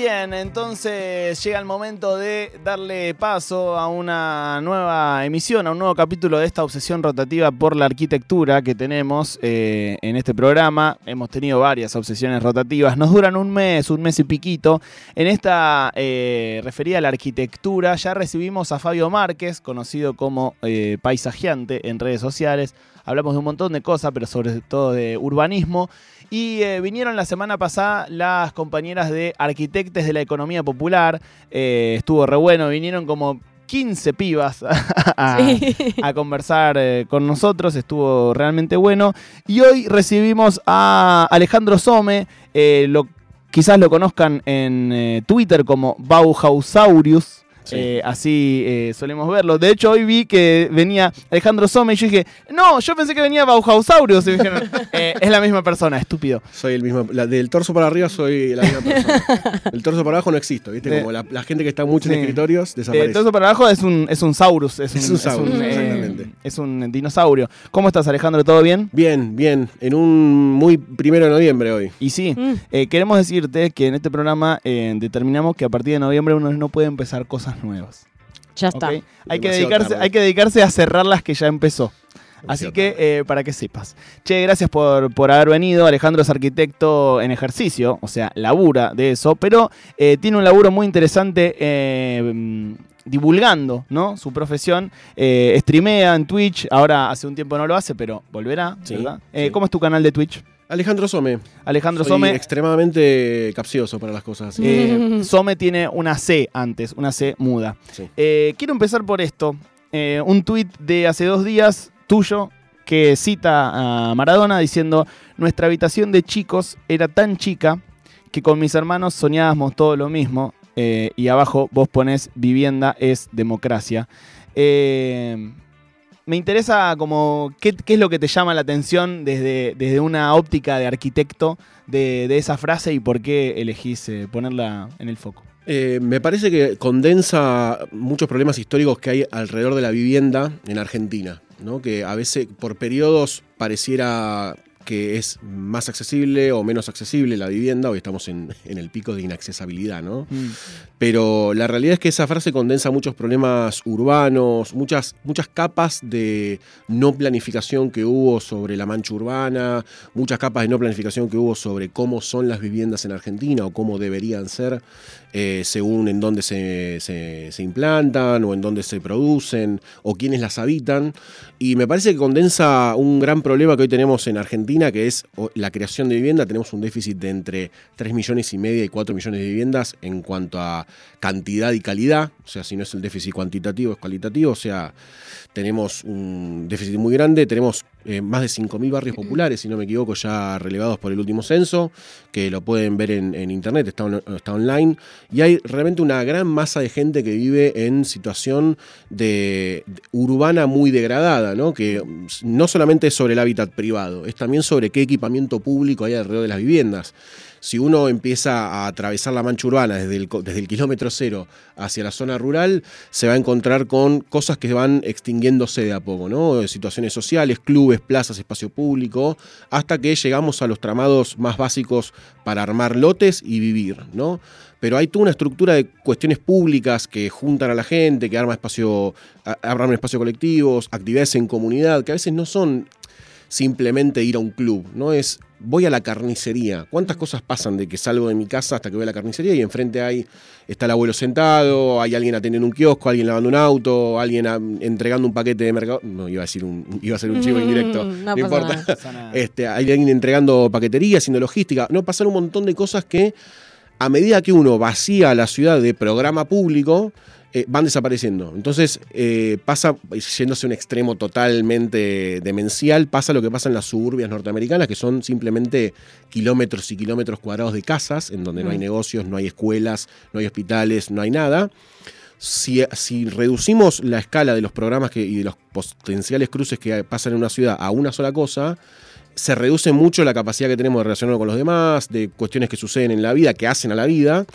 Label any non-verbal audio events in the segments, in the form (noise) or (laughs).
Bien, entonces llega el momento de darle paso a una nueva emisión, a un nuevo capítulo de esta obsesión rotativa por la arquitectura que tenemos eh, en este programa. Hemos tenido varias obsesiones rotativas, nos duran un mes, un mes y piquito. En esta eh, referida a la arquitectura ya recibimos a Fabio Márquez, conocido como eh, paisajeante en redes sociales. Hablamos de un montón de cosas, pero sobre todo de urbanismo. Y eh, vinieron la semana pasada las compañeras de Arquitectes de la Economía Popular. Eh, estuvo re bueno, vinieron como 15 pibas (laughs) a, Sí. a conversar eh, con nosotros, estuvo realmente bueno. Y hoy recibimos a Alejandro Some, eh, lo, quizás lo conozcan en eh, Twitter como Bauhausaurius. Sí. eh, así eh, solemos verlo. De hecho, hoy vi que venía Alejandro Some y yo dije, no, yo pensé que venía Bauhausaurius. Y me dijeron, (laughs) "Eh, es la misma persona, estúpido. Soy el mismo. la- del torso para arriba soy la misma persona. (laughs) El torso para abajo no existo, ¿viste? Como la, la gente que está mucho en escritorios desaparece. todo eso para abajo es un, es un saurus. Es un, Es un saurus, exactamente. es un dinosaurio. ¿Cómo estás, Alejandro? ¿Todo bien? Bien, bien. En un muy primero de noviembre hoy. Y sí, Mm. eh, queremos decirte que en este programa eh, determinamos que a partir de noviembre uno no puede empezar cosas nuevas. Ya está. Hay, que dedicarse, hay que dedicarse a cerrar las que ya empezó. Así que eh, para que sepas. Che, gracias por, por haber venido. Alejandro es arquitecto en ejercicio, o sea, labura de eso, pero eh, tiene un laburo muy interesante eh, mm, divulgando ¿no? su profesión. Eh, streamea en Twitch, ahora hace un tiempo no lo hace, pero volverá, Sí, ¿verdad? Eh. ¿Cómo es tu canal de Twitch? Alejandro Some. Alejandro Soy Some. extremadamente capcioso para las cosas así. Eh, (laughs) Some tiene una C antes, una C muda. Sí. Eh, quiero empezar por esto. Eh, un tuit de hace dos días tuyo que cita a Maradona diciendo, nuestra habitación de chicos era tan chica que con mis hermanos soñábamos todo lo mismo. Eh, y abajo vos ponés vivienda es democracia. Eh, me interesa como qué, es lo que te llama la atención desde, desde una óptica de arquitecto de, de esa frase y por qué elegís eh, ponerla en el foco. Eh, me parece que condensa muchos problemas históricos que hay alrededor de la vivienda en Argentina, ¿no? Que a veces por periodos pareciera que es más accesible o menos accesible la vivienda, hoy estamos en, en el pico de inaccesibilidad, ¿no? Pero la realidad es que esa frase condensa muchos problemas urbanos, muchas, muchas capas de no planificación que hubo sobre la mancha urbana, muchas capas de no planificación que hubo sobre cómo son las viviendas en Argentina o cómo deberían ser eh, según en dónde se, se- se implantan o en dónde se producen o quiénes las habitan. Y me parece que condensa un gran problema que hoy tenemos en Argentina, que es la creación de vivienda. Tenemos un déficit de entre 3 millones y media y 4 millones de viviendas en cuanto a cantidad y calidad. O sea, si no es el déficit cuantitativo, es cualitativo. O sea, tenemos un déficit muy grande. Tenemos eh, más de 5.000 barrios populares, si no me equivoco, ya relevados por el último censo, que lo pueden ver en, en internet, está, on- está online. Y hay realmente una gran masa de gente que vive en situación de, de- urbana muy degradada, ¿no? que no solamente es sobre el hábitat privado, es también sobre qué equipamiento público hay alrededor de las viviendas. Si uno empieza a atravesar la mancha urbana desde el, kilómetro cero hacia la zona rural, se va a encontrar con cosas que van extinguiéndose de a poco, ¿no? Situaciones sociales, clubes, plazas, espacio público, hasta que llegamos a los tramados más básicos para armar lotes y vivir, ¿no? Pero hay toda una estructura de cuestiones públicas que juntan a la gente, que arma espacio, arman espacio colectivos, actividades en comunidad, que a veces no son simplemente ir a un club, no es voy a la carnicería. ¿Cuántas cosas pasan de que salgo de mi casa hasta que voy a la carnicería y enfrente hay está el abuelo sentado, hay alguien atendiendo un kiosco, alguien lavando un auto, alguien entregando un paquete de mercado? No iba a decir un iba a ser un chivo Mm, indirecto. no importa. nada. (laughs) Este, hay alguien entregando paquetería, haciendo logística. No, pasan un montón de cosas que a medida que uno vacía la ciudad de programa público, eh, van desapareciendo. Entonces eh, pasa, yéndose a un extremo totalmente demencial, pasa lo que pasa en las suburbias norteamericanas, que son simplemente kilómetros y kilómetros cuadrados de casas, en donde no hay Mm. negocios, no hay escuelas, no hay hospitales, no hay nada. Si, si reducimos la escala de los programas que, y de los potenciales cruces que pasan en una ciudad a una sola cosa, se reduce mucho la capacidad que tenemos de relacionarnos con los demás, de cuestiones que suceden en la vida, que hacen a la vida,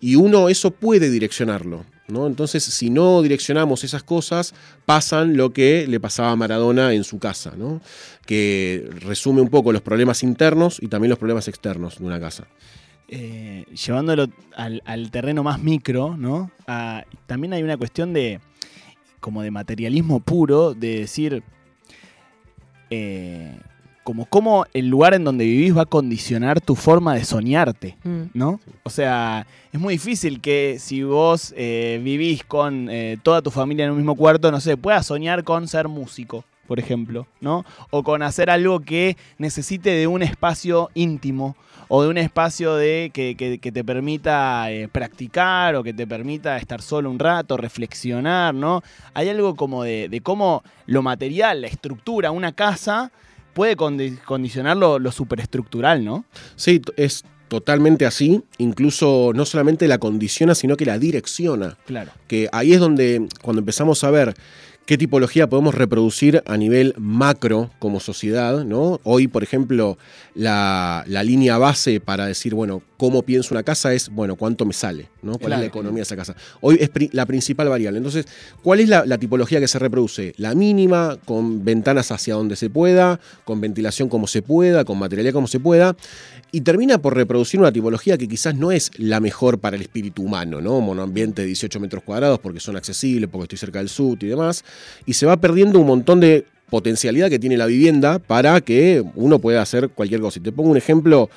y uno eso puede direccionarlo. ¿No? Entonces, si no direccionamos esas cosas, pasan lo que le pasaba a Maradona en su casa, ¿no? que resume un poco los problemas internos y también los problemas externos de una casa. eh, llevándolo al, terreno más micro, también hay una cuestión de como de materialismo puro, de decir eh, como cómo el lugar en donde vivís va a condicionar tu forma de soñarte, Mm. ¿no? O sea, es muy difícil que si vos eh, vivís con eh, toda tu familia en un mismo cuarto, no sé, puedas soñar con ser músico, por ejemplo, ¿no? O con hacer algo que necesite de un espacio íntimo o de un espacio de que, que- que te permita eh, practicar o que te permita estar solo un rato, reflexionar, ¿no? Hay algo como de, de cómo lo material, la estructura, una casa puede condi- condicionar lo, lo superestructural, ¿no? Sí, es totalmente así. Incluso no solamente la condiciona, sino que la direcciona. Claro. Que ahí es donde, cuando empezamos a ver qué tipología podemos reproducir a nivel macro como sociedad, ¿no? Hoy, por ejemplo, la, la línea base para decir, bueno, cómo pienso una casa es, bueno, cuánto me sale, ¿no? ¿Cuál Claro. es la economía de esa casa? Hoy es pri- la principal variable. Entonces, ¿cuál es la, la tipología que se reproduce? La mínima, con ventanas hacia donde se pueda, con ventilación como se pueda, con materialidad como se pueda, y termina por reproducir una tipología que quizás no es la mejor para el espíritu humano, ¿no? Monoambiente de 18 metros cuadrados porque son accesibles, porque estoy cerca del sur y demás, y se va perdiendo un montón de potencialidad que tiene la vivienda para que uno pueda hacer cualquier cosa. Y te pongo un ejemplo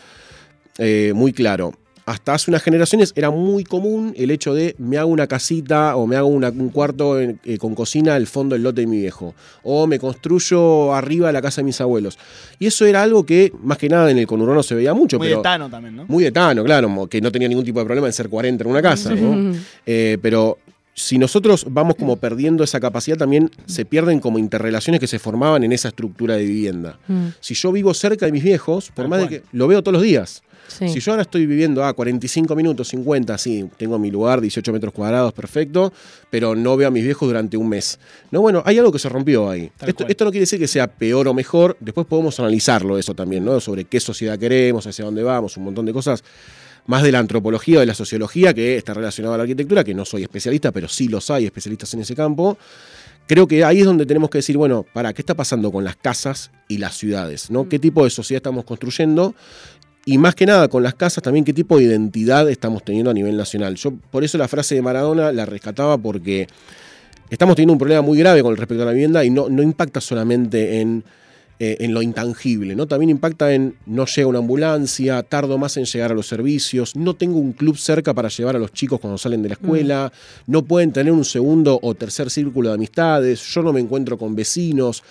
eh, muy claro. Hasta hace unas generaciones era muy común el hecho de me hago una casita o me hago una- un cuarto en- eh, con cocina al fondo del lote de mi viejo. O me construyo arriba la casa de mis abuelos. Y eso era algo que más que nada en el conurbano se veía mucho. Muy pero de Tano también, ¿no? muy de Tano, claro, que no tenía ningún tipo de problema en ser 40 en una casa. ¿no? (laughs) Eh, pero si nosotros vamos como (clears throat) perdiendo esa capacidad, también se pierden como interrelaciones que se formaban en esa estructura de vivienda. Mm. Si yo vivo cerca de mis viejos, por Tal más de que lo veo todos los días. Sí. Si yo ahora estoy viviendo a 45 minutos, 50, sí, tengo mi lugar, 18 metros cuadrados, perfecto, pero no veo a mis viejos durante un mes. No, bueno, hay algo que se rompió ahí. Esto, esto no quiere decir que sea peor o mejor, después podemos analizarlo eso también, ¿no? Sobre qué sociedad queremos, hacia dónde vamos, un montón de cosas más de la antropología o de la sociología que está relacionada a la arquitectura, que no soy especialista, pero sí los hay especialistas en ese campo. Creo que ahí es donde tenemos que decir, bueno, para, ¿qué está pasando con las casas y las ciudades? ¿no? ¿Qué tipo de sociedad estamos construyendo? Y más que nada con las casas también qué tipo de identidad estamos teniendo a nivel nacional. Yo por eso la frase de Maradona la rescataba porque estamos teniendo un problema muy grave con respecto a la vivienda y no, no impacta solamente en, eh, en lo intangible, ¿no? También impacta en no llega una ambulancia, tardo más en llegar a los servicios, no tengo un club cerca para llevar a los chicos cuando salen de la escuela, no pueden tener un segundo o tercer círculo de amistades, yo no me encuentro con vecinos.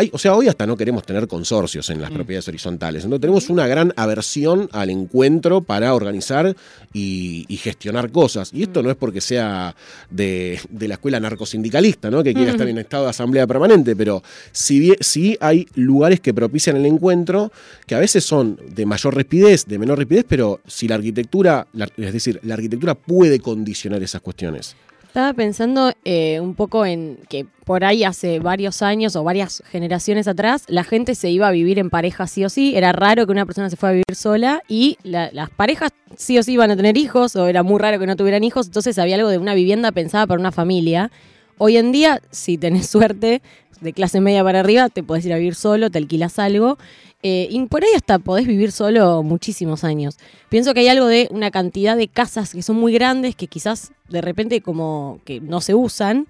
Hay, o sea, hoy hasta no queremos tener consorcios en las propiedades horizontales. Entonces tenemos una gran aversión al encuentro para organizar y, y gestionar cosas. Y esto no es porque sea de, de la escuela narcosindicalista, ¿no? que quiera estar en estado de asamblea permanente, pero sí hay lugares que propician el encuentro, que a veces son de mayor rapidez, de menor rapidez, pero si la arquitectura, la- es decir, la arquitectura puede condicionar esas cuestiones. Estaba pensando eh, un poco en que por ahí hace varios años o varias generaciones atrás la gente se iba a vivir en pareja sí o sí. Era raro que una persona se fuera a vivir sola y la- las parejas sí o sí iban a tener hijos o era muy raro que no tuvieran hijos. Entonces había algo de una vivienda pensada para una familia. Hoy en día, si tenés (laughs) suerte de clase media para arriba, te podés ir a vivir solo, te alquilas algo. eh, y por ahí hasta podés vivir solo muchísimos años. Pienso que hay algo de una cantidad de casas que son muy grandes que quizás de repente como que no se usan.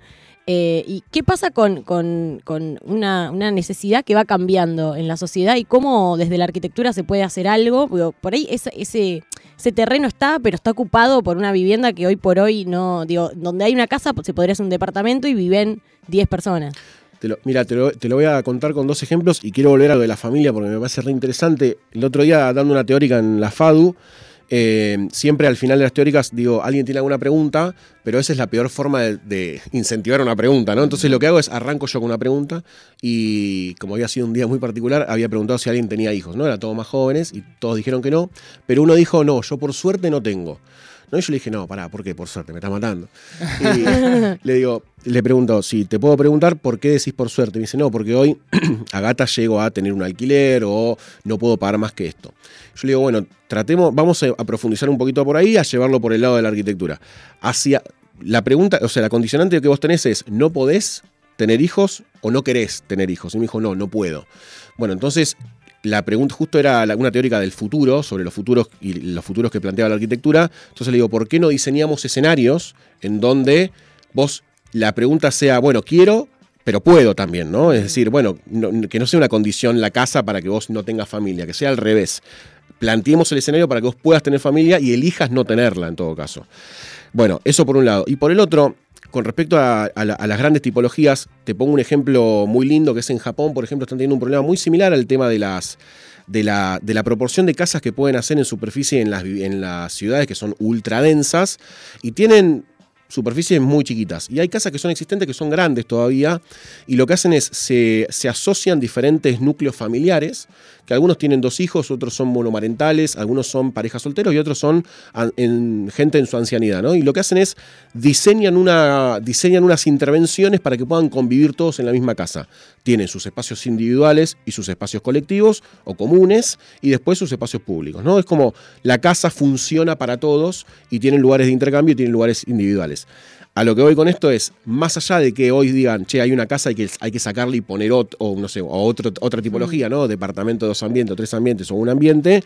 Eh, ¿Y qué pasa con, una, necesidad que va cambiando en la sociedad y cómo desde la arquitectura se puede hacer algo? Por ahí ese, ese, ese terreno está, pero está ocupado por una vivienda que hoy por hoy no, digo, donde hay una casa se podría hacer un departamento y viven 10 personas. Mira, te lo, te lo voy a contar con dos ejemplos y quiero volver a lo de la familia porque me parece re interesante. El otro día, dando una teórica en la FADU, eh, siempre al final de las teóricas digo, alguien tiene alguna pregunta, pero esa es la peor forma de, de incentivar una pregunta, ¿no? Entonces lo que hago es arranco yo con una pregunta y como había sido un día muy particular, había preguntado si alguien tenía hijos, ¿no? Eran todos más jóvenes y todos dijeron que no, pero uno dijo, no, yo por suerte no tengo. ¿No? Y yo le dije, no, pará, ¿por qué? Por suerte, me está matando. (laughs) Y le digo, le pregunto, si te puedo preguntar por qué decís por suerte. Me dice, no, porque hoy (clears throat) a gata llego a tener un alquiler o no puedo pagar más que esto. Yo le digo, bueno, tratemos, vamos a, a profundizar un poquito por ahí, a llevarlo por el lado de la arquitectura. Hacia la pregunta, o sea, la condicionante que vos tenés es, ¿no podés tener hijos o no querés tener hijos? Y me dijo, no, no puedo. Bueno, entonces la pregunta justo era una teórica del futuro, sobre los futuros y los futuros que planteaba la arquitectura. Entonces le digo, ¿por qué no diseñamos escenarios en donde vos la pregunta sea, bueno, quiero, pero puedo también, ¿no? Es decir, bueno, no- que no sea una condición la casa para que vos no tengas familia, que sea al revés. Planteemos el escenario para que vos puedas tener familia y elijas no tenerla en todo caso. Bueno, eso por un lado. Y por el otro, con respecto a, a la- a las grandes tipologías, te pongo un ejemplo muy lindo que es en Japón, por ejemplo, están teniendo un problema muy similar al tema de las de la, de la proporción de casas que pueden hacer en superficie en las, en las ciudades que son ultra densas y tienen superficies muy chiquitas. Y hay casas que son existentes que son grandes todavía y lo que hacen es se, se asocian diferentes núcleos familiares, que algunos tienen dos hijos, otros son monomarentales, algunos son parejas solteros y otros son gente en su ancianidad. ¿no? Y lo que hacen es diseñan, una, diseñan unas intervenciones para que puedan convivir todos en la misma casa. Tienen sus espacios individuales y sus espacios colectivos o comunes y después sus espacios públicos. ¿no? Es como la casa funciona para todos y tienen lugares de intercambio y tienen lugares individuales. A lo que voy con esto es, más allá de que hoy digan, che, hay una casa y que hay que sacarle y poner ot- o, no sé, o otro, otra tipología, ¿no? Departamento de dos ambientes, tres ambientes o un ambiente,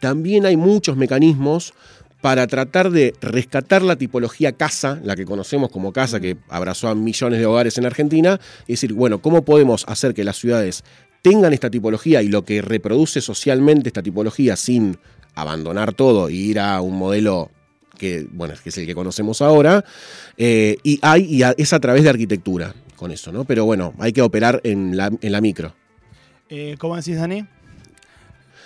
también hay muchos mecanismos para tratar de rescatar la tipología casa, la que conocemos como casa, que abrazó a millones de hogares en Argentina, y decir, bueno, ¿cómo podemos hacer que las ciudades tengan esta tipología y lo que reproduce socialmente esta tipología sin abandonar todo y ir a un modelo que, que es el que conocemos ahora, eh, y hay, y es a través de arquitectura con eso, ¿no? Pero bueno, hay que operar en la, en la micro. Eh, ¿Cómo decís, Dani?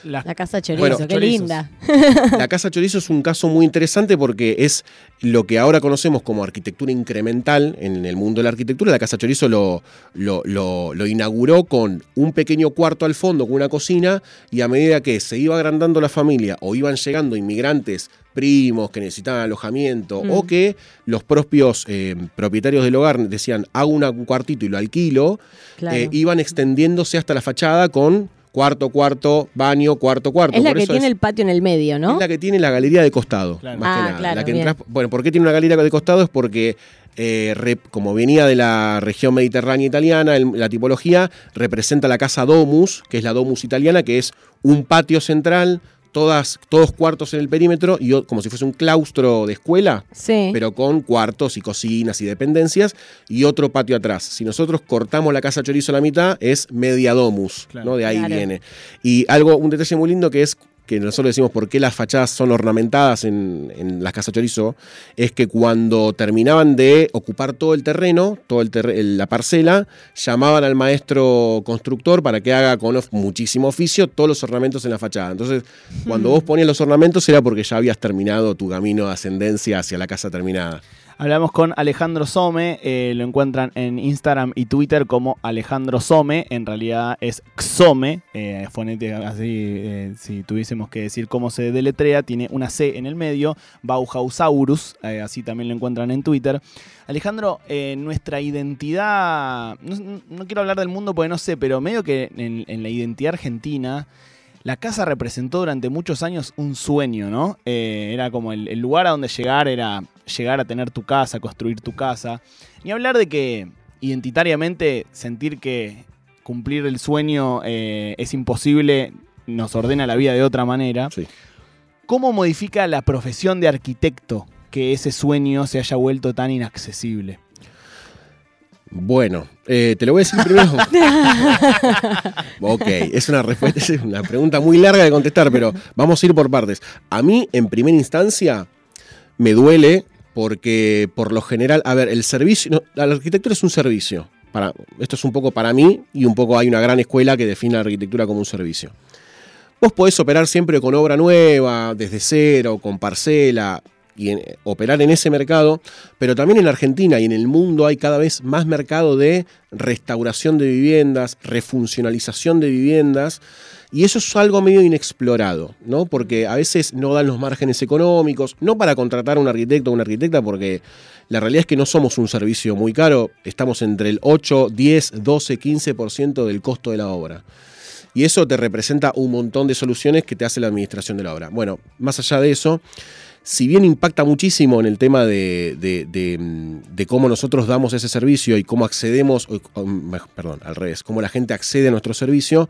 La casa chorizo, Bueno, qué chorizos. linda. (laughs) La casa chorizo es un caso muy interesante porque es lo que ahora conocemos como arquitectura incremental en el mundo de la arquitectura. La casa chorizo lo, lo, lo- lo inauguró con un pequeño cuarto al fondo, con una cocina, y a medida que se iba agrandando la familia o iban llegando inmigrantes primos que necesitaban alojamiento Mm. o que los propios eh, propietarios del hogar decían hago un cuartito y lo alquilo, Claro. eh, iban extendiéndose hasta la fachada con cuarto, cuarto, baño, cuarto, cuarto. es la Por que eso tiene el patio en el medio, ¿no? es la que tiene la galería de costado, Claro. más Ah, que nada. claro, La que entras- bueno, ¿por qué tiene una galería de costado? Es porque, eh, re- como venía de la región mediterránea italiana, el- la tipología representa la casa domus, que es la domus italiana, que es un patio central, todas, todos cuartos en el perímetro, y como si fuese un claustro de escuela, Sí. pero con cuartos y cocinas y dependencias, y otro patio atrás. Si nosotros cortamos la casa chorizo a la mitad, es media domus, Claro. ¿no? De ahí Claro. viene. Y algo, un detalle muy lindo que es que nosotros decimos por qué las fachadas son ornamentadas en, en las casas chorizo, es que cuando terminaban de ocupar todo el terreno, toda la parcela, llamaban al maestro constructor para que haga con of- muchísimo oficio todos los ornamentos en la fachada. Entonces, cuando vos ponías los ornamentos era porque ya habías terminado tu camino de ascendencia hacia la casa terminada. Hablamos con Alejandro Some, eh, lo encuentran en Instagram y Twitter como Alejandro Some, en realidad es Xome, eh, fonética así, eh, si tuviésemos que decir cómo se deletrea, tiene una C en el medio, Bauhausaurus, así también lo encuentran en Twitter. Alejandro, nuestra identidad, no, quiero hablar del mundo porque no sé, pero medio que en, la identidad argentina... La casa representó durante muchos años un sueño, ¿no? Era como el lugar a donde llegar, era llegar a tener tu casa, construir tu casa. Ni hablar de que identitariamente sentir que cumplir el sueño eh, es imposible nos ordena la vida de otra manera. Sí. ¿Cómo modifica la profesión de arquitecto que ese sueño se haya vuelto tan inaccesible? Bueno, eh, te lo voy a decir primero. ok, es una respuesta, es una pregunta muy larga de contestar, pero vamos a ir por partes. A mí, en primera instancia, me duele porque por lo general, a ver, el servicio, la arquitectura es un servicio. Esto es un poco para mí y un poco hay una gran escuela que define la arquitectura como un servicio. Vos podés operar siempre con obra nueva, desde cero, con parcela, y operar en ese mercado, pero también en Argentina y en el mundo hay cada vez más mercado de restauración de viviendas, refuncionalización de viviendas, y eso es algo medio inexplorado, ¿no? Porque a veces no dan los márgenes económicos, no para contratar a un arquitecto o una arquitecta, porque la realidad es que no somos un servicio muy caro, estamos entre el 8, 10, 12, 15% del costo de la obra. Y eso te representa un montón de soluciones que te hace la administración de la obra. Bueno, más allá de eso, si bien impacta muchísimo en el tema de, de- de, cómo nosotros damos ese servicio y cómo accedemos, perdón, al revés, cómo la gente accede a nuestro servicio,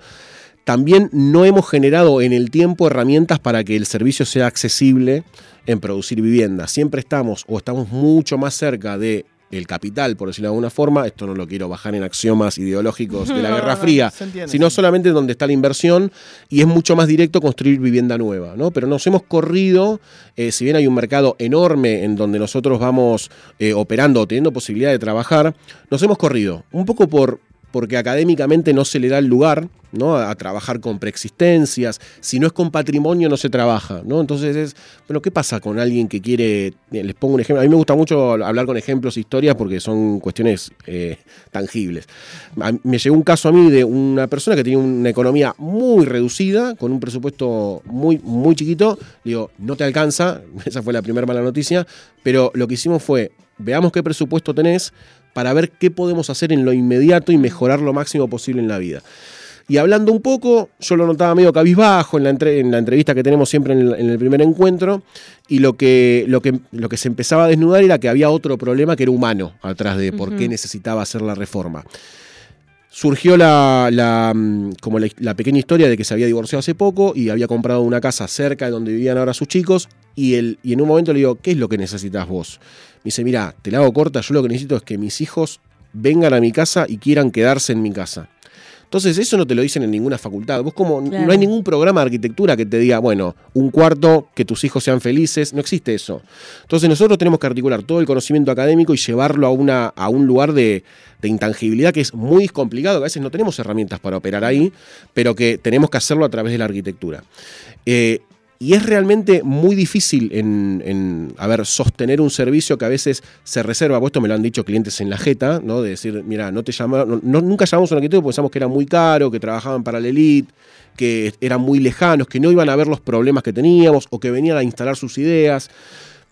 también no hemos generado en el tiempo herramientas para que el servicio sea accesible en producir vivienda. Siempre estamos o estamos mucho más cerca de el capital, por decirlo de alguna forma, esto no lo quiero bajar en axiomas ideológicos de la (laughs) No, Guerra no, no, Fría, entiende, sino solamente donde está la inversión y es mucho más directo construir vivienda nueva, ¿no? Pero nos hemos corrido, eh, si bien hay un mercado enorme en donde nosotros vamos eh, operando o teniendo posibilidad de trabajar, nos hemos corrido, un poco por porque académicamente no se le da el lugar ¿no? a, trabajar con preexistencias, si no es con patrimonio no se trabaja, ¿no? Entonces es, bueno, ¿qué pasa con alguien que quiere, eh, les pongo un ejemplo, a mí me gusta mucho hablar con ejemplos, historias, porque son cuestiones eh, tangibles. Me llegó un caso a mí de una persona que tenía una economía muy reducida, con un presupuesto muy, muy chiquito, digo, no te alcanza, (laughs) esa fue la primera mala noticia, pero lo que hicimos fue, veamos qué presupuesto tenés para ver qué podemos hacer en lo inmediato y mejorar lo máximo posible en la vida. Y hablando un poco, yo lo notaba medio cabizbajo en la, entre- en la entrevista que tenemos siempre en el, en el primer encuentro, y lo que, lo, que, lo que se empezaba a desnudar era que había otro problema que era humano atrás de por qué necesitaba hacer la reforma. Surgió la, la, mm, como la, la pequeña historia de que se había divorciado hace poco y había comprado una casa cerca de donde vivían ahora sus chicos. Y, el, y en un momento le digo, ¿qué es lo que necesitas vos? Me dice, mira, te la hago corta, yo lo que necesito es que mis hijos vengan a mi casa y quieran quedarse en mi casa. Entonces, eso no te lo dicen en ninguna facultad. Vos como Claro. no hay ningún programa de arquitectura que te diga, bueno, un cuarto, que tus hijos sean felices, no existe eso. Entonces, nosotros tenemos que articular todo el conocimiento académico y llevarlo a, una, a un lugar de, de intangibilidad que es muy complicado, que a veces no tenemos herramientas para operar ahí, pero que tenemos que hacerlo a través de la arquitectura. Eh, y es realmente muy difícil en, en, a sostener un servicio que a veces se reserva, pues esto me lo han dicho clientes en la jeta, ¿no? De decir, mira, no te llama, no- no- nunca llamamos a un arquitecto porque pensamos que era muy caro, que trabajaban para la elite, que eran muy lejanos, que no iban a ver los problemas que teníamos o que venían a instalar sus ideas.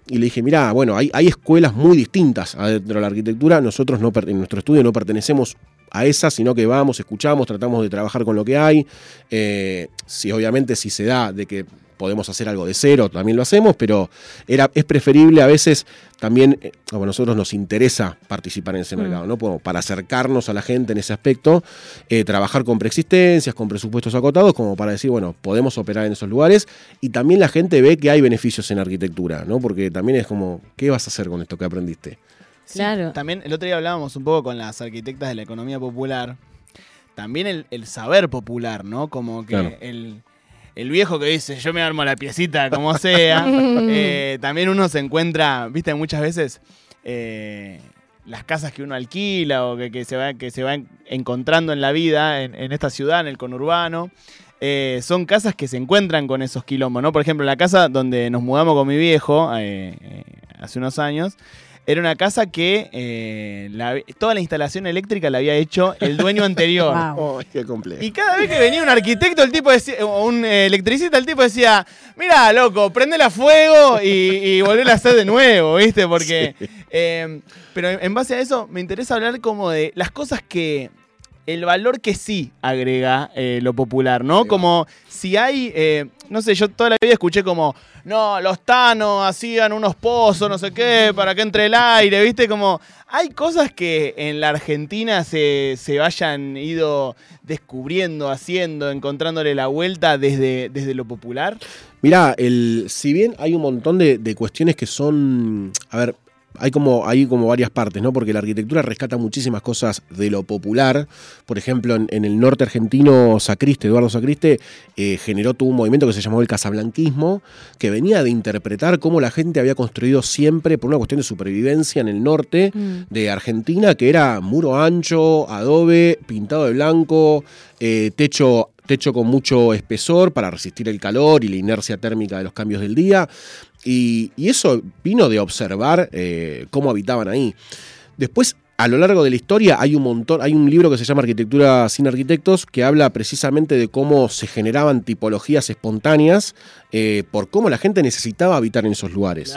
Y le dije, mira, bueno, hay, hay escuelas muy distintas adentro de la arquitectura. Nosotros en nuestro estudio no pertenecemos a esas, sino que vamos, escuchamos, tratamos de trabajar con lo que hay. Eh, si obviamente si se da de que podemos hacer algo de cero, también lo hacemos, pero era, es preferible a veces también, eh, como a nosotros nos interesa participar en ese Mm. mercado, ¿no? Como para acercarnos a la gente en ese aspecto, eh, trabajar con preexistencias, con presupuestos acotados, como para decir, bueno, podemos operar en esos lugares y también la gente ve que hay beneficios en arquitectura, ¿no? Porque también es como, ¿qué vas a hacer con esto que aprendiste? Sí, Claro. También el otro día hablábamos un poco con las arquitectas de la economía popular. También el, el saber popular, ¿no? Como que Claro. el, el viejo que dice, yo me armo la piecita como sea. (laughs) eh, también uno se encuentra, viste, muchas veces eh, las casas que uno alquila o que, que se, va, que se va en- encontrando en la vida, en, en esta ciudad, en el conurbano. eh, son casas que se encuentran con esos quilombos, ¿no? Por ejemplo, la casa donde nos mudamos con mi viejo hace unos años, era una casa que eh, la- toda la instalación eléctrica la había hecho el dueño (laughs) anterior. Wow. ¡Ay, qué complejo! Y cada vez que venía un arquitecto, el tipo decía, o un eh, electricista, el tipo decía, mira, loco, prendela a fuego y, y volver a hacer de nuevo, ¿viste? Porque... eh, pero en base a eso, me interesa hablar como de las cosas que... El valor que sí agrega eh, lo popular, ¿no? Como si hay, eh, no sé, yo toda la vida escuché como, no, los tanos hacían unos pozos, no sé qué, para que entre el aire, ¿viste? Como, hay cosas que en la Argentina se, se vayan ido descubriendo, haciendo, encontrándole la vuelta desde, desde lo popular. Mirá, el, si bien hay un montón de, de cuestiones que son. A ver, hay como, hay como varias partes, ¿no? Porque la arquitectura rescata muchísimas cosas de lo popular. Por ejemplo, en, en el norte argentino, Sacriste, Eduardo Sacriste, eh, generó todo un movimiento que se llamó el casablanquismo, que venía de interpretar cómo la gente había construido siempre, por una cuestión de supervivencia en el norte, Mm. de Argentina, que era muro ancho, adobe, pintado de blanco, eh, techo, techo con mucho espesor para resistir el calor y la inercia térmica de los cambios del día. Y, eso vino de observar eh, cómo habitaban ahí. Después, a lo largo de la historia, hay un montón, hay un libro que se llama Arquitectura sin arquitectos, que habla precisamente de cómo se generaban tipologías espontáneas eh, por cómo la gente necesitaba habitar en esos lugares.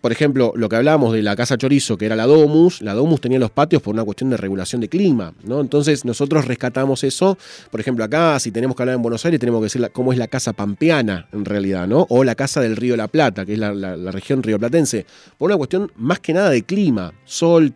Por ejemplo, lo que hablábamos de la casa chorizo, que era la Domus, la Domus tenía los patios por una cuestión de regulación de clima, ¿no? Entonces nosotros rescatamos eso. Por ejemplo, acá, si tenemos que hablar en Buenos Aires, tenemos que decir la- cómo es la casa pampeana, en realidad, ¿no? O la casa del Río de la Plata, que es la, la- la región rioplatense, por una cuestión más que nada de clima, sol,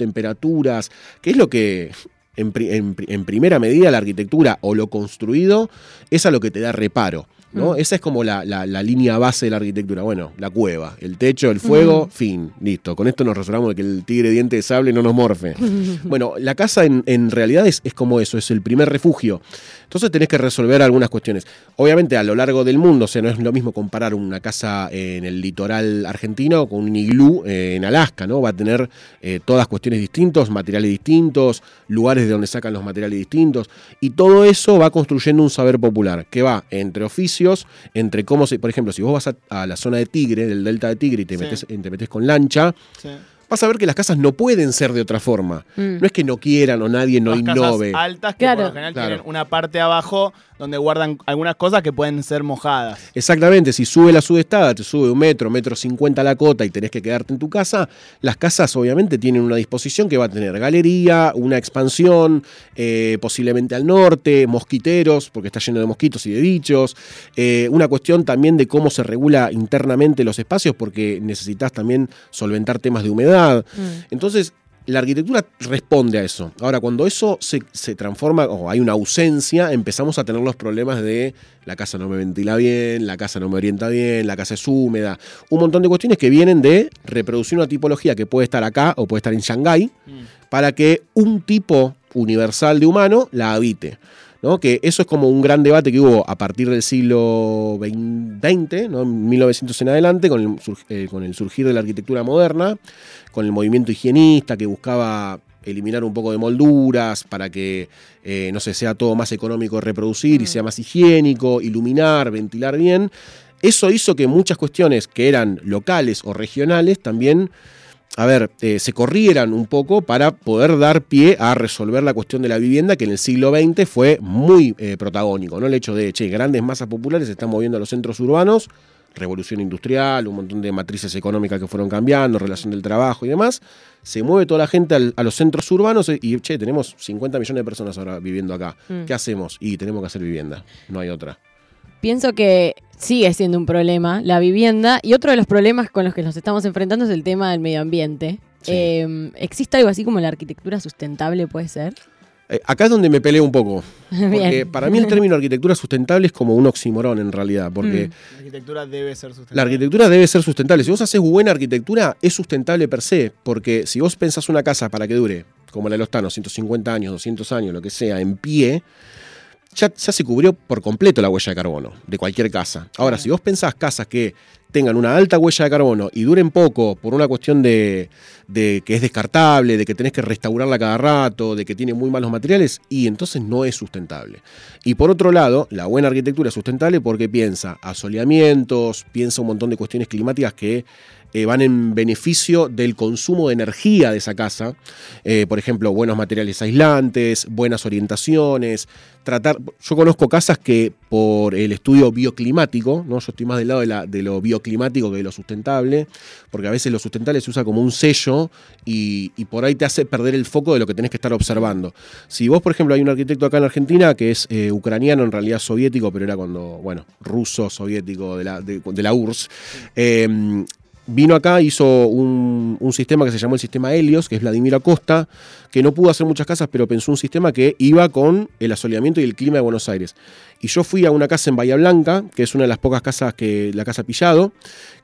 temperaturas, que es lo que en, pri- en pri- en primera medida la arquitectura o lo construido es a lo que te da reparo. ¿no? Mm. Esa es como la, la- la línea base de la arquitectura. Bueno, la cueva, el techo, el fuego, fin, listo. Con esto nos resolvamos de que el tigre diente de sable no nos morfe. (laughs) bueno, la casa en, en realidad es, es como eso, es el primer refugio. Entonces tenés que resolver algunas cuestiones. Obviamente a lo largo del mundo, o sea, no es lo mismo comparar una casa en el litoral argentino con un iglú eh, en Alaska, ¿no? Va a tener eh, todas cuestiones distintas, materiales distintos, lugares de donde sacan los materiales distintos, y todo eso va construyendo un saber popular, que va entre oficios, entre cómo se, por ejemplo, si vos vas a, a la zona de Tigre, del delta de Tigre, y te, Sí. metes, te metes con lancha, Sí. Vas a ver que las casas no pueden ser de otra forma. Mm. No es que no quieran o nadie no Las casas innove. altas que Claro. por lo general Claro. tienen una parte abajo donde guardan algunas cosas que pueden ser mojadas. Exactamente, si sube la sudestada, te sube un metro, metro cincuenta la cota y tenés que quedarte en tu casa, las casas obviamente tienen una disposición que va a tener galería, una expansión, eh, posiblemente al norte, mosquiteros, porque está lleno de mosquitos y de bichos, eh, una cuestión también de cómo se regula internamente los espacios, porque necesitas también solventar temas de humedad. Mm. Entonces, la arquitectura responde a eso. Ahora, cuando eso se, se transforma o hay una ausencia, empezamos a tener los problemas de la casa no me ventila bien, la casa no me orienta bien, la casa es húmeda, un montón de cuestiones que vienen de reproducir una tipología que puede estar acá o puede estar en Shanghái Mm. para que un tipo universal de humano la habite. ¿No? Que eso es como un gran debate que hubo a partir del siglo XX, ¿no? en 1900 en adelante, con el, eh, con el surgir de la arquitectura moderna, con el movimiento higienista que buscaba eliminar un poco de molduras para que, eh, no sé, sea todo más económico reproducir y Mm. sea más higiénico, iluminar, ventilar bien. Eso hizo que muchas cuestiones que eran locales o regionales también a ver, eh, se corrieran un poco para poder dar pie a resolver la cuestión de la vivienda, que en el siglo XX fue muy eh, protagónico, ¿no? El hecho de, che, grandes masas populares se están moviendo a los centros urbanos, revolución industrial, un montón de matrices económicas que fueron cambiando, relación del trabajo y demás. Se mueve toda la gente al- a los centros urbanos y, che, tenemos 50 millones de personas ahora viviendo acá. Mm. ¿Qué hacemos? Y tenemos que hacer vivienda, no hay otra. Pienso que sigue siendo un problema la vivienda y otro de los problemas con los que nos estamos enfrentando es el tema del medio ambiente. Sí. Eh, ¿Existe algo así como la arquitectura sustentable, puede ser? Eh, acá es donde me peleo un poco, (laughs) porque para mí el término arquitectura sustentable es como un oxímoron en realidad, porque... Mm. La arquitectura debe ser sustentable. La arquitectura debe ser sustentable. Si vos haces buena arquitectura, es sustentable per se. Porque si vos pensás una casa para que dure, como la de los Tanos, 150 años, 200 años, lo que sea, en pie, ya, se cubrió por completo la huella de carbono de cualquier casa. Ahora, si vos pensás casas que tengan una alta huella de carbono y duren poco por una cuestión de, de que es descartable, de que tenés que restaurarla cada rato, de que tiene muy malos materiales, y entonces no es sustentable. Y por otro lado, la buena arquitectura es sustentable porque piensa asoleamientos, piensa un montón de cuestiones climáticas que eh, van en beneficio del consumo de energía de esa casa. Eh, por ejemplo, buenos materiales aislantes, buenas orientaciones. Tratar. Yo conozco casas que por el estudio bioclimático, ¿no? Yo estoy más del lado de, la- de lo bioclimático que de lo sustentable, porque a veces lo sustentable se usa como un sello y, y por ahí te hace perder el foco de lo que tenés que estar observando. Si vos, por ejemplo, hay un arquitecto acá en Argentina que es eh, ucraniano, en realidad soviético, pero era cuando, bueno, ruso, soviético de la, de, de la URSS. eh, vino acá, hizo un, sistema que se llamó el sistema Helios, que es Vladimir Acosta, que no pudo hacer muchas casas, pero pensó un sistema que iba con el asoleamiento y el clima de Buenos Aires. Y yo fui a una casa en Bahía Blanca, que es una de las pocas casas que, la casa Pillado,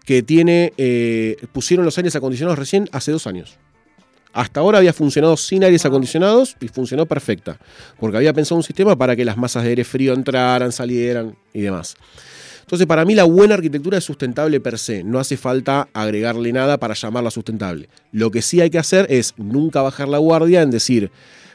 que tiene, eh, pusieron los aires acondicionados recién hace dos años. Hasta ahora había funcionado sin aires acondicionados y funcionó perfecta, porque había pensado un sistema para que las masas de aire frío entraran, salieran y demás. Entonces, para mí la buena arquitectura es sustentable per se, no hace falta agregarle nada para llamarla sustentable. Lo que sí hay que hacer es nunca bajar la guardia en decir,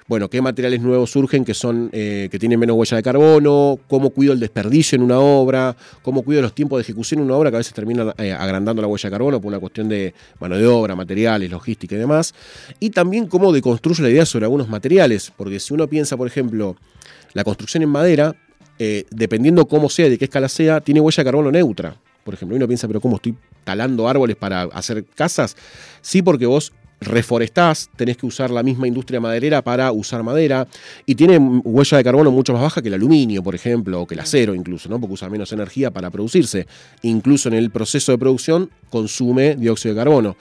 bueno, qué materiales nuevos surgen que son eh, que tienen menos huella de carbono, cómo cuido el desperdicio en una obra, cómo cuido los tiempos de ejecución en una obra que a veces terminan eh, agrandando la huella de carbono por una cuestión de mano de obra, materiales, logística y demás, y también cómo deconstruyo la idea sobre algunos materiales, porque si uno piensa, por ejemplo, la construcción en madera, eh, dependiendo cómo sea, de qué escala sea, tiene huella de carbono neutra. Por ejemplo, uno piensa, pero ¿cómo estoy talando árboles para hacer casas? Sí, porque vos reforestás, tenés que usar la misma industria maderera para usar madera y tiene huella de carbono mucho más baja que el aluminio, por ejemplo, o que el acero incluso, ¿no? porque usa menos energía para producirse. Incluso en el proceso de producción consume dióxido de carbono.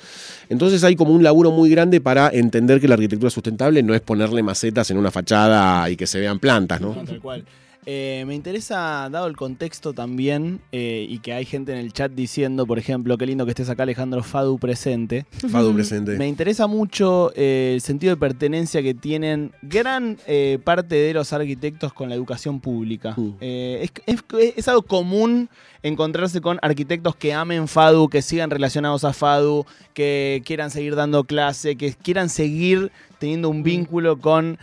Entonces hay como un laburo muy grande para entender que la arquitectura sustentable no es ponerle macetas en una fachada y que se vean plantas, ¿no? tal cual. Eh, me interesa, dado el contexto también, eh, y que hay gente en el chat diciendo, por ejemplo, qué lindo que estés acá, Alejandro Fadu presente. (laughs) Fadu presente. Me interesa mucho eh, el sentido de pertenencia que tienen gran parte de los arquitectos con la educación pública. Mm. Es, es, algo común encontrarse con arquitectos que amen Fadu, que sigan relacionados a Fadu, que quieran seguir dando clase, que quieran seguir teniendo un mm. vínculo con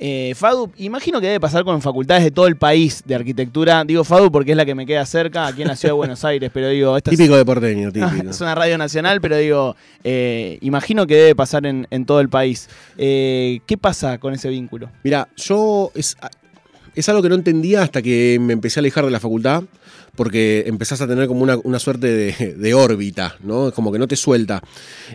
eh, Fadu, imagino que debe pasar con facultades de todo el país de arquitectura. Digo Fadu porque es la que me queda cerca, aquí en la ciudad de Buenos (laughs) Aires, pero digo... típico de porteño, (laughs) típico. es una radio nacional, pero digo, eh, imagino que debe pasar en, todo el país. Eh, ¿Qué pasa con ese vínculo? Mira, yo... Es, es algo que no entendía hasta que me empecé a alejar de la facultad porque empezás a tener como una, suerte de, órbita, ¿no? Como que no te suelta.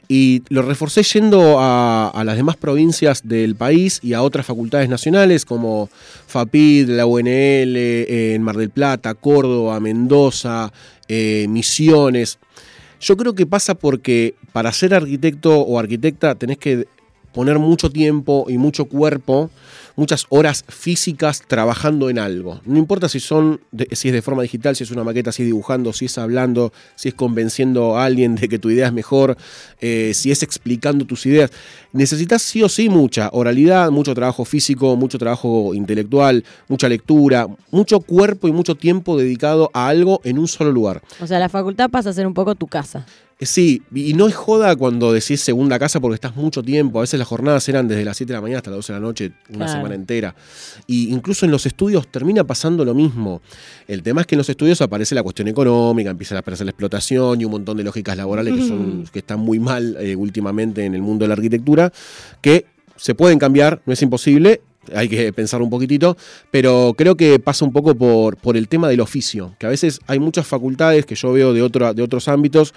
Y lo reforcé yendo a, las demás provincias del país y a otras facultades nacionales como FAPID, la UNL, en Mar del Plata, Córdoba, Mendoza, eh, Misiones. Yo creo que pasa porque para ser arquitecto o arquitecta tenés que poner mucho tiempo y mucho cuerpo muchas horas físicas trabajando en algo. No importa si son si es de forma digital, si es una maqueta, si es dibujando, si es hablando, si es convenciendo a alguien de que tu idea es mejor, eh, si es explicando tus ideas. Necesitas sí o sí mucha oralidad, mucho trabajo físico, mucho trabajo intelectual, mucha lectura, mucho cuerpo y mucho tiempo dedicado a algo en un solo lugar. O sea, la facultad pasa a ser un poco tu casa. Eh, sí, y no es joda cuando decís segunda casa porque estás mucho tiempo. A veces las jornadas eran desde las 7 de la mañana hasta las 12 de la noche, una semana entera. Y incluso en los estudios termina pasando lo mismo. El tema es que en los estudios aparece la cuestión económica, empieza a aparecer la explotación y un montón de lógicas laborales que, son, que están muy mal eh, últimamente en el mundo de la arquitectura, que se pueden cambiar, no es imposible, hay que pensar un poquitito, pero creo que pasa un poco por, por el tema del oficio, que a veces hay muchas facultades que yo veo de, otro, de otros ámbitos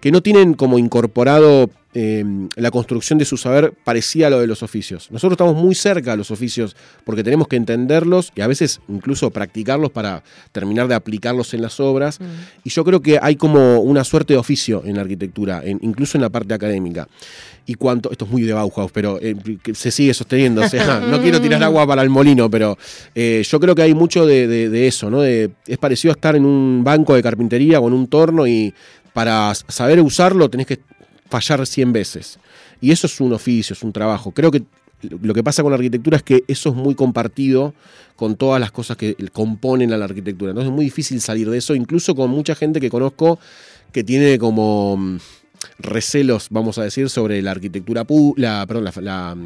que no tienen como incorporado eh, la construcción de su saber parecía a lo de los oficios. Nosotros estamos muy cerca de los oficios porque tenemos que entenderlos y a veces incluso practicarlos para terminar de aplicarlos en las obras. Mm. Y yo creo que hay como una suerte de oficio en la arquitectura, incluso en la parte académica. Y cuánto, esto es muy de Bauhaus, pero eh, se sigue sosteniendo. O sea, (laughs) no quiero tirar agua para el molino, pero eh, yo creo que hay mucho de, de eso, ¿no? es parecido a estar en un banco de carpintería o en un torno y para saber usarlo tenés que fallar 100 veces. Y eso es un oficio, es un trabajo. Creo que lo que pasa con la arquitectura es que eso es muy compartido con todas las cosas que componen a la arquitectura. Entonces es muy difícil salir de eso, incluso con mucha gente que conozco que tiene como mm, recelos, vamos a decir, sobre la arquitectura, la, perdón, la,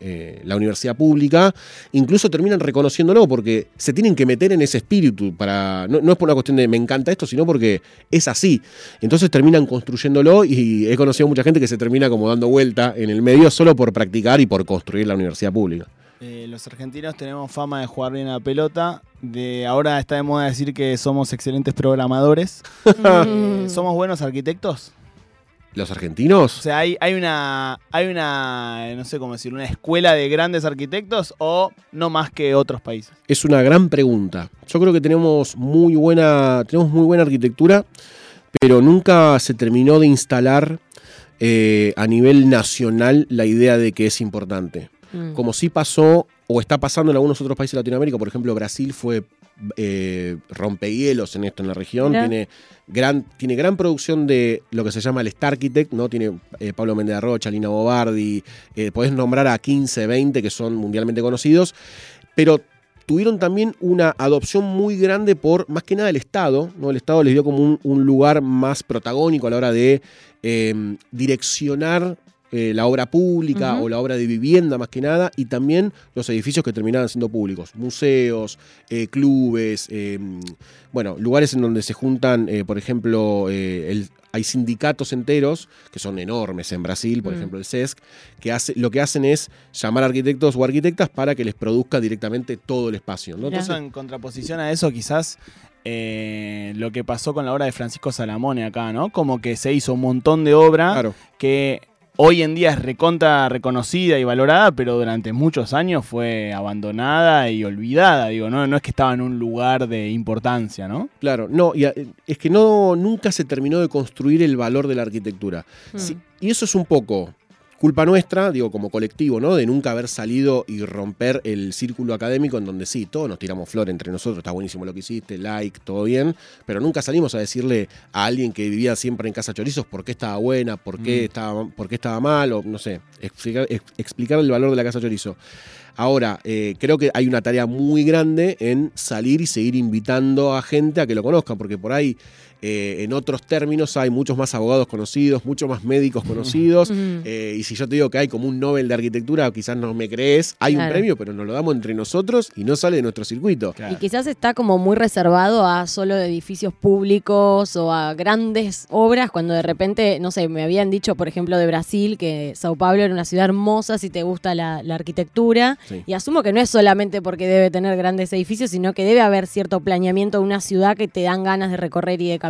eh, la, universidad pública, incluso terminan reconociéndolo porque se tienen que meter en ese espíritu. Para, no, es por una cuestión de me encanta esto, sino porque es así. Entonces terminan construyéndolo y he conocido mucha gente que se termina como dando vuelta en el medio solo por practicar y por construir la universidad pública. Eh, los argentinos tenemos fama de jugar bien a la pelota. De ahora está de moda decir que somos excelentes programadores. (laughs) Eh, ¿Somos buenos arquitectos? ¿Los argentinos? O sea, hay, hay, una, hay una, no sé cómo decir, una escuela de grandes arquitectos o no más que otros países. Es una gran pregunta. Yo creo que tenemos muy buena, tenemos muy buena arquitectura, pero nunca se terminó de instalar eh, a nivel nacional la idea de que es importante. Mm. Como sí pasó o está pasando en algunos otros países de Latinoamérica, por ejemplo, Brasil fue eh, rompehielos en esto en la región, tiene gran, tiene gran producción de lo que se llama el Star Architect, ¿no? Tiene eh, Pablo Méndez Rocha, Lina Bobardi, eh, podés nombrar a 15, 20 que son mundialmente conocidos, pero tuvieron también una adopción muy grande por más que nada el Estado, ¿no? El Estado les dio como un, lugar más protagónico a la hora de eh, direccionar eh, la obra pública o la obra de vivienda más que nada, y también los edificios que terminaban siendo públicos, museos, eh, clubes, eh, bueno, lugares en donde se juntan, por ejemplo, hay sindicatos enteros, que son enormes en Brasil, por mm. ejemplo el CESC, que hace, lo que hacen es llamar arquitectos o arquitectas para que les produzca directamente todo el espacio. ¿no? Entonces, en contraposición a eso, quizás lo que pasó con la obra de Francisco Salamone acá, ¿no? Como que se hizo un montón de obra que hoy en día es recontra reconocida y valorada, pero durante muchos años fue abandonada y olvidada. Digo, no, no es que estaba en un lugar de importancia, ¿no? Claro, no, y a- es que no, nunca se terminó de construir el valor de la arquitectura. Mm. Sí, y eso es un poco culpa nuestra, digo, como colectivo, ¿no? De nunca haber salido y romper el círculo académico en donde sí, todos nos tiramos flor entre nosotros, está buenísimo lo que hiciste, like, todo bien, pero nunca salimos a decirle a alguien que vivía siempre en casa chorizos por qué estaba buena, por qué, Mm. estaba, por qué estaba mal, o no sé, explicar, ex- explicar el valor de la casa chorizo. Ahora, eh, creo que hay una tarea muy grande en salir y seguir invitando a gente a que lo conozcan, porque por ahí, eh, en otros términos, hay muchos más abogados conocidos, muchos más médicos conocidos, eh, y si yo te digo que hay como un Nobel de arquitectura, quizás no me crees, hay un premio, pero nos lo damos entre nosotros y no sale de nuestro circuito. Y quizás está como muy reservado a solo edificios públicos o a grandes obras, cuando de repente, no sé, me habían dicho, por ejemplo, de Brasil, que Sao Paulo era una ciudad hermosa si te gusta la, la arquitectura. Sí. Y asumo que no es solamente porque debe tener grandes edificios, sino que debe haber cierto planeamiento de una ciudad que te dan ganas de recorrer y de caminar.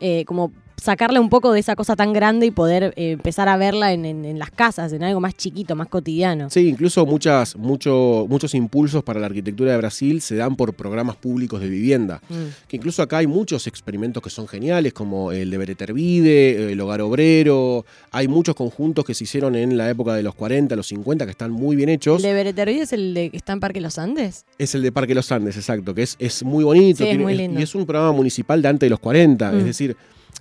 Eh, como sacarle un poco de esa cosa tan grande y poder eh, empezar a verla en, en- en las casas, en algo más chiquito, más cotidiano. Sí, incluso muchas, mucho- muchos impulsos para la arquitectura de Brasil se dan por programas públicos de vivienda. Mm. Que incluso acá hay muchos experimentos que son geniales, como el de Beretervide, el Hogar Obrero. Hay muchos conjuntos que se hicieron en la época de los 40, los 50, que están muy bien hechos. ¿El de Beretervide es el de que está en Parque Los Andes? Es el de Parque Los Andes, exacto, que es, es muy bonito. Sí, es muy lindo. y es un programa municipal de antes de los 40. Mm. Es decir,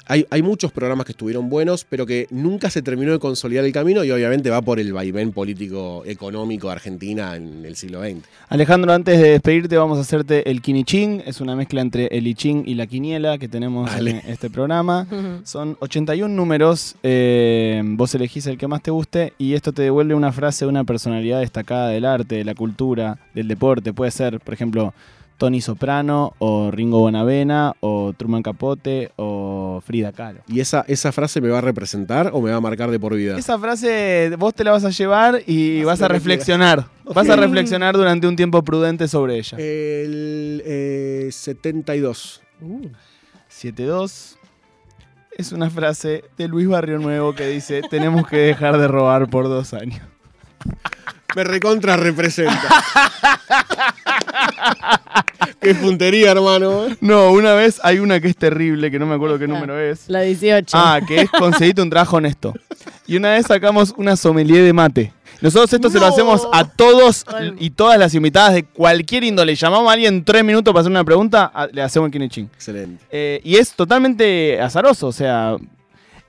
hay, hay muchos programas que estuvieron buenos, pero que nunca se terminó de consolidar el camino y obviamente va por el vaivén político económico de Argentina en el siglo XX. Alejandro, antes de despedirte, vamos a hacerte el Kinichín. Es una mezcla entre el I Ching y la quiniela que tenemos Dale. en este programa. (laughs) Son 81 números, eh, vos elegís el que más te guste y esto te devuelve una frase de una personalidad destacada del arte, de la cultura, del deporte. Puede ser, por ejemplo, Tony Soprano o Ringo Bonavena o Truman Capote o Frida Kahlo. ¿Y esa, esa frase me va a representar o me va a marcar de por vida? Esa frase vos te la vas a llevar y vas a reflexionar. Vas a reflexionar durante un tiempo prudente sobre ella. El eh, 72. Uh. 7-2 es una frase de Luis Barrio Nuevo que dice, tenemos que dejar de robar por dos años. Me recontra representa. (laughs) (laughs) Qué puntería, hermano. No, una vez hay una que es terrible, que no me acuerdo qué número es. La 18. Ah, que es (laughs) conseguirte un trabajo honesto. Y una vez sacamos una sommelier de mate. Nosotros esto se lo hacemos a todos y todas las invitadas de cualquier índole. Llamamos a alguien tres minutos para hacer una pregunta, le hacemos el kinichín. Excelente. Eh, y es totalmente azaroso, o sea.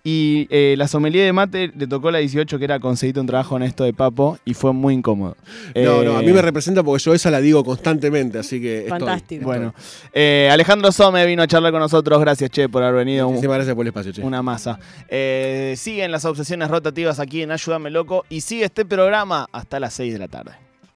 Y eh, la sommelier de mate le tocó la 18, que era conseguirte un trabajo honesto de papo, y fue muy incómodo. No, no, a mí Eh, me representa porque yo esa la digo constantemente, así que. estoy, Fantástico. Bueno, eh, Alejandro Some vino a charlar con nosotros. Gracias, Che, por haber venido. Un- Muchísimas gracias por el espacio, che. Una masa. Eh, siguen las obsesiones rotativas aquí en Ayúdame Loco y sigue este programa hasta las 6 de la tarde.